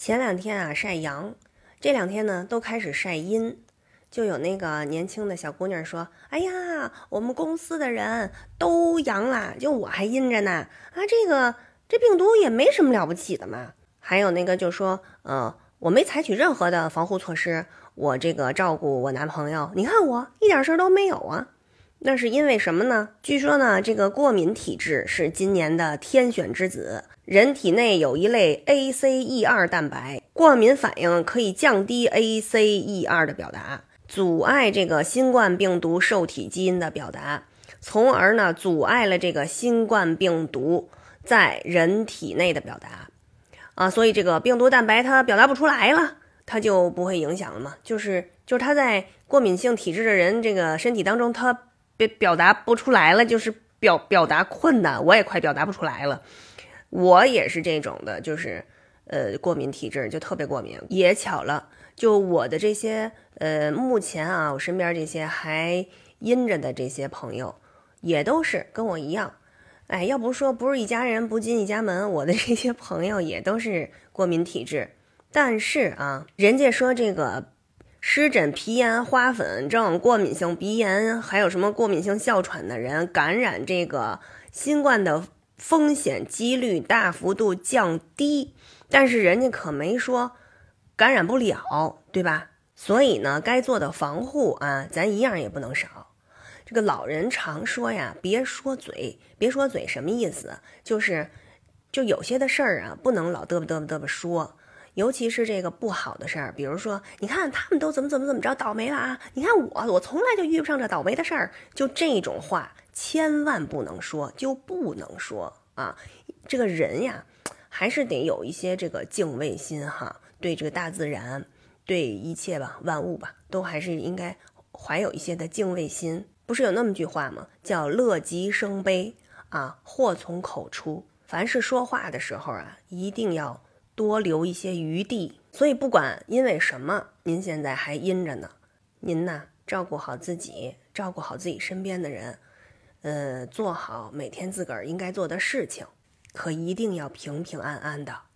前两天啊晒阳，这两天呢都开始晒阴，就有那个年轻的小姑娘说：“哎呀，我们公司的人都阳了，就我还阴着呢。啊，这个这病毒也没什么了不起的嘛。”还有那个就说：“呃，我没采取任何的防护措施，我这个照顾我男朋友，你看我一点事儿都没有啊。”那是因为什么呢？据说呢，这个过敏体质是今年的天选之子。人体内有一类 ACE2 蛋白，过敏反应可以降低 ACE2 的表达，阻碍这个新冠病毒受体基因的表达，从而呢阻碍了这个新冠病毒在人体内的表达。啊，所以这个病毒蛋白它表达不出来了，它就不会影响了嘛。就是就是它在过敏性体质的人这个身体当中，它。表表达不出来了，就是表表达困难，我也快表达不出来了。我也是这种的，就是呃过敏体质，就特别过敏。也巧了，就我的这些呃目前啊，我身边这些还阴着的这些朋友，也都是跟我一样。哎，要不说不是一家人不进一家门，我的这些朋友也都是过敏体质。但是啊，人家说这个。湿疹、皮炎、花粉症、过敏性鼻炎，还有什么过敏性哮喘的人，感染这个新冠的风险几率大幅度降低。但是人家可没说感染不了，对吧？所以呢，该做的防护啊，咱一样也不能少。这个老人常说呀，别说嘴，别说嘴，什么意思？就是，就有些的事儿啊，不能老嘚啵嘚啵嘚啵说。尤其是这个不好的事儿，比如说，你看他们都怎么怎么怎么着倒霉了啊？你看我，我从来就遇不上这倒霉的事儿。就这种话，千万不能说，就不能说啊！这个人呀，还是得有一些这个敬畏心哈，对这个大自然，对一切吧，万物吧，都还是应该怀有一些的敬畏心。不是有那么句话吗？叫乐极生悲啊，祸从口出。凡是说话的时候啊，一定要。多留一些余地，所以不管因为什么，您现在还阴着呢，您呢照顾好自己，照顾好自己身边的人，呃，做好每天自个儿应该做的事情，可一定要平平安安的。